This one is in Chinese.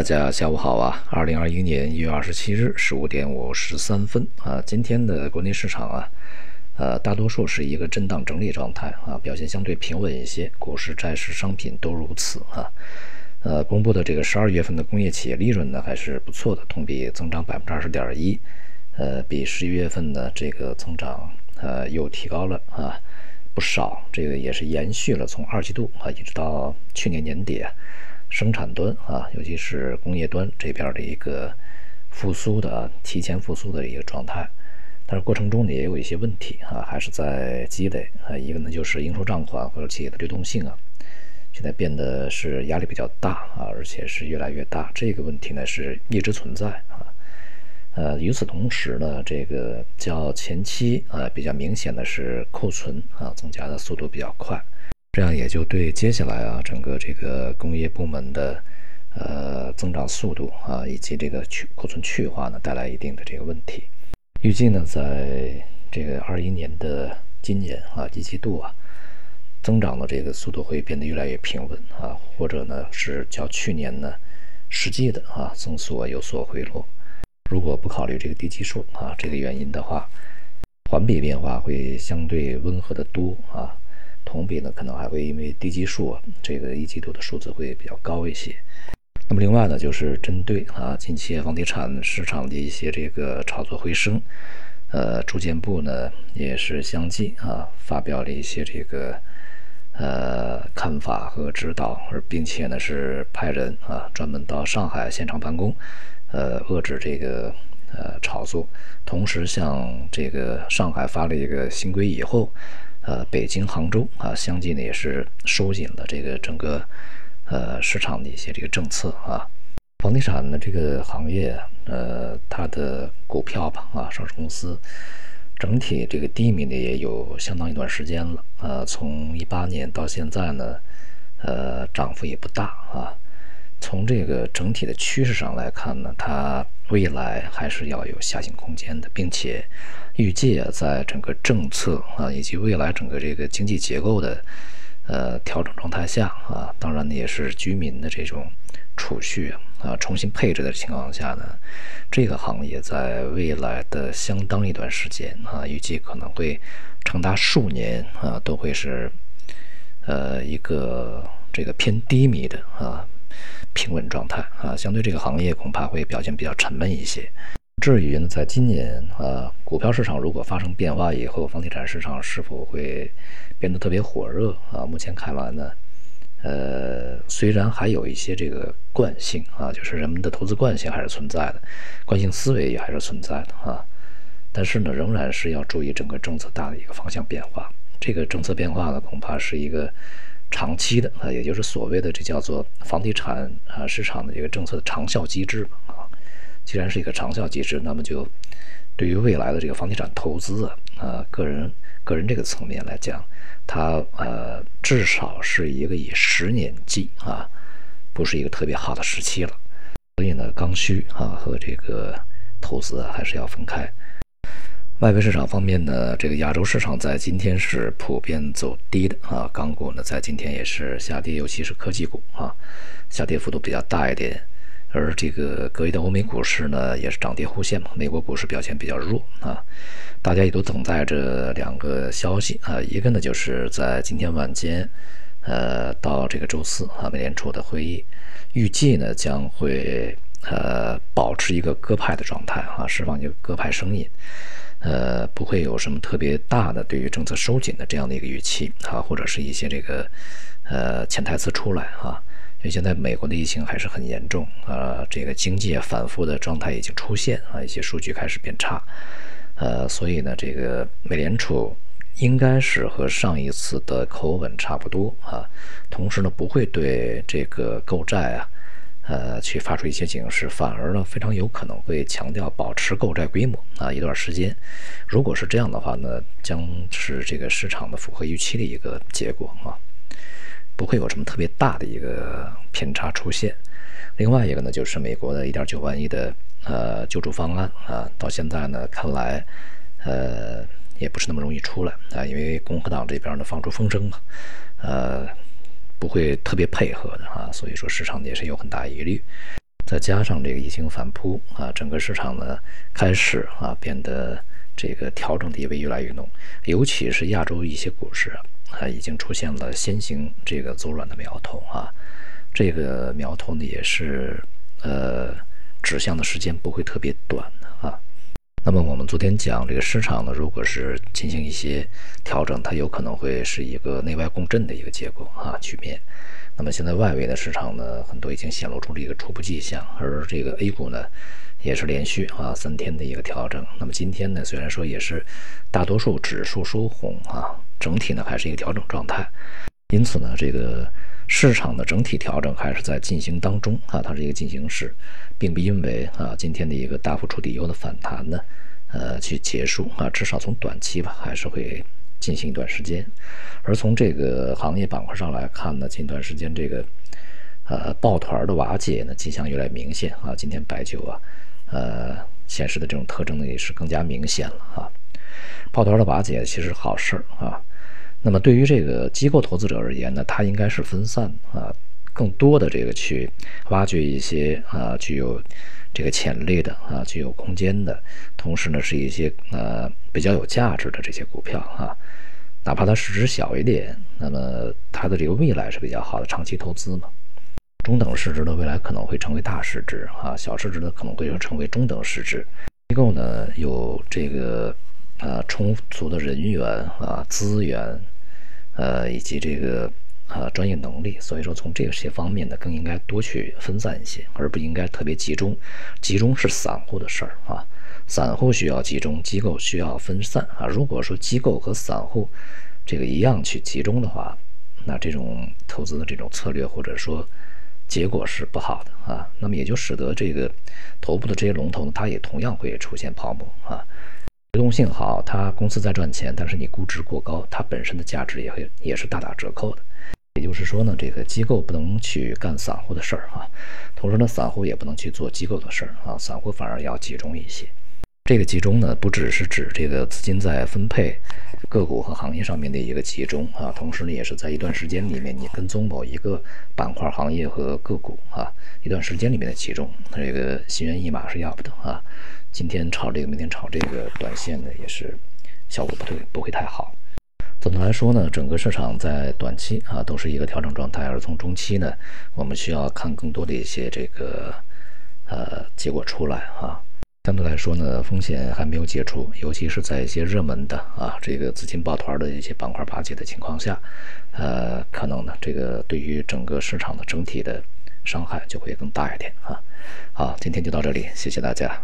大家下午好啊！二零二一年一月二十七日十五点五十三分啊，今天的国内市场啊，呃，大多数是一个震荡整理状态啊，表现相对平稳一些，股市、债市、商品都如此啊。呃，公布的这个十二月份的工业企业利润呢，还是不错的，同比增长百分之二十点一，呃，比十一月份的这个增长呃又提高了啊不少，这个也是延续了从二季度啊一直到去年年底啊。生产端啊，尤其是工业端这边的一个复苏的、提前复苏的一个状态，但是过程中呢也有一些问题啊，还是在积累啊。一个呢就是应收账款或者企业的流动性啊，现在变得是压力比较大啊，而且是越来越大。这个问题呢是一直存在啊。呃，与此同时呢，这个较前期啊比较明显的是库存啊增加的速度比较快。这样也就对接下来啊，整个这个工业部门的呃增长速度啊，以及这个去库存去化呢，带来一定的这个问题。预计呢，在这个二一年的今年啊一季度啊，增长的这个速度会变得越来越平稳啊，或者呢是较去年呢实际的啊增速有所回落。如果不考虑这个低基数啊这个原因的话，环比变化会相对温和的多啊。同比呢，可能还会因为低基数啊，这个一季度的数字会比较高一些。那么另外呢，就是针对啊近期房地产市场的一些这个炒作回升，呃，住建部呢也是相继啊发表了一些这个呃看法和指导，而并且呢是派人啊专门到上海现场办公，呃，遏制这个呃炒作。同时，向这个上海发了一个新规以后。呃，北京、杭州啊，相继呢也是收紧了这个整个呃市场的一些这个政策啊。房地产的这个行业，呃，它的股票吧啊，上市公司整体这个低迷呢也有相当一段时间了。呃，从一八年到现在呢，呃，涨幅也不大啊。从这个整体的趋势上来看呢，它未来还是要有下行空间的，并且。预计啊，在整个政策啊以及未来整个这个经济结构的呃调整状态下啊，当然呢也是居民的这种储蓄啊重新配置的情况下呢，这个行业在未来的相当一段时间啊，预计可能会长达数年啊都会是呃一个这个偏低迷的啊平稳状态啊，相对这个行业恐怕会表现比较沉闷一些。至于呢，在今年啊，股票市场如果发生变化以后，房地产市场是否会变得特别火热啊？目前看来呢，呃，虽然还有一些这个惯性啊，就是人们的投资惯性还是存在的，惯性思维也还是存在的啊，但是呢，仍然是要注意整个政策大的一个方向变化。这个政策变化呢，恐怕是一个长期的啊，也就是所谓的这叫做房地产啊市场的一个政策的长效机制嘛。既然是一个长效机制，那么就对于未来的这个房地产投资啊，啊，个人个人这个层面来讲，它呃至少是一个以十年计啊，不是一个特别好的时期了。所以呢，刚需啊和这个投资啊还是要分开。外围市场方面呢，这个亚洲市场在今天是普遍走低的啊，港股呢在今天也是下跌，尤其是科技股啊，下跌幅度比较大一点。而这个隔夜的欧美股市呢，也是涨跌互现嘛。美国股市表现比较弱啊，大家也都等待着两个消息啊。一个呢，就是在今天晚间，呃，到这个周四啊，美联储的会议，预计呢将会呃保持一个鸽派的状态啊，释放一个鸽派声音，呃，不会有什么特别大的对于政策收紧的这样的一个预期啊，或者是一些这个呃潜台词出来啊。因为现在美国的疫情还是很严重啊，这个经济反复的状态已经出现啊，一些数据开始变差，呃，所以呢，这个美联储应该是和上一次的口吻差不多啊，同时呢，不会对这个购债啊，呃，去发出一些警示，反而呢，非常有可能会强调保持购债规模啊，一段时间，如果是这样的话呢，将是这个市场的符合预期的一个结果啊。不会有什么特别大的一个偏差出现。另外一个呢，就是美国的一点九万亿的呃救助方案啊，到现在呢看来，呃也不是那么容易出来啊，因为共和党这边呢放出风声嘛，呃不会特别配合的啊，所以说市场也是有很大疑虑。再加上这个疫情反扑啊，整个市场呢开始啊变得这个调整的意味越来越浓，尤其是亚洲一些股市啊，已经出现了先行这个走软的苗头啊，这个苗头呢也是呃指向的时间不会特别短。那么我们昨天讲这个市场呢，如果是进行一些调整，它有可能会是一个内外共振的一个结果啊局面。那么现在外围的市场呢，很多已经显露出了一个初步迹象，而这个 A 股呢，也是连续啊三天的一个调整。那么今天呢，虽然说也是大多数指数收红啊，整体呢还是一个调整状态。因此呢，这个市场的整体调整还是在进行当中啊，它是一个进行式，并不因为啊今天的一个大幅触底后的反弹呢，呃去结束啊，至少从短期吧，还是会。进行一段时间，而从这个行业板块上来看呢，近段时间这个呃抱团的瓦解呢迹象越来越明显啊。今天白酒啊，呃显示的这种特征呢也是更加明显了啊。抱团的瓦解其实好事儿啊。那么对于这个机构投资者而言呢，它应该是分散啊，更多的这个去挖掘一些啊具有这个潜力的啊具有空间的，同时呢是一些呃比较有价值的这些股票啊。哪怕它市值小一点，那么它的这个未来是比较好的，长期投资嘛。中等市值的未来可能会成为大市值啊，小市值的可能会成为中等市值。机构呢有这个呃充足的人员啊资源，呃以及这个啊专业能力，所以说从这些方面呢更应该多去分散一些，而不应该特别集中。集中是散户的事儿啊。散户需要集中，机构需要分散啊。如果说机构和散户这个一样去集中的话，那这种投资的这种策略或者说结果是不好的啊。那么也就使得这个头部的这些龙头呢，它也同样会出现泡沫啊。流动性好，它公司在赚钱，但是你估值过高，它本身的价值也会也是大打折扣的。也就是说呢，这个机构不能去干散户的事儿啊，同时呢，散户也不能去做机构的事儿啊，散户反而要集中一些。这个集中呢，不只是指这个资金在分配个股和行业上面的一个集中啊，同时呢，也是在一段时间里面，你跟踪某一个板块、行业和个股啊，一段时间里面的集中，这个心猿意马是要不得啊。今天炒这个，明天炒这个，短线呢也是效果不对，不会太好。总的来说呢，整个市场在短期啊都是一个调整状态，而从中期呢，我们需要看更多的一些这个呃结果出来啊。相对来说呢，风险还没有解除，尤其是在一些热门的啊，这个资金抱团的一些板块瓦解的情况下，呃，可能呢，这个对于整个市场的整体的伤害就会更大一点啊。好，今天就到这里，谢谢大家。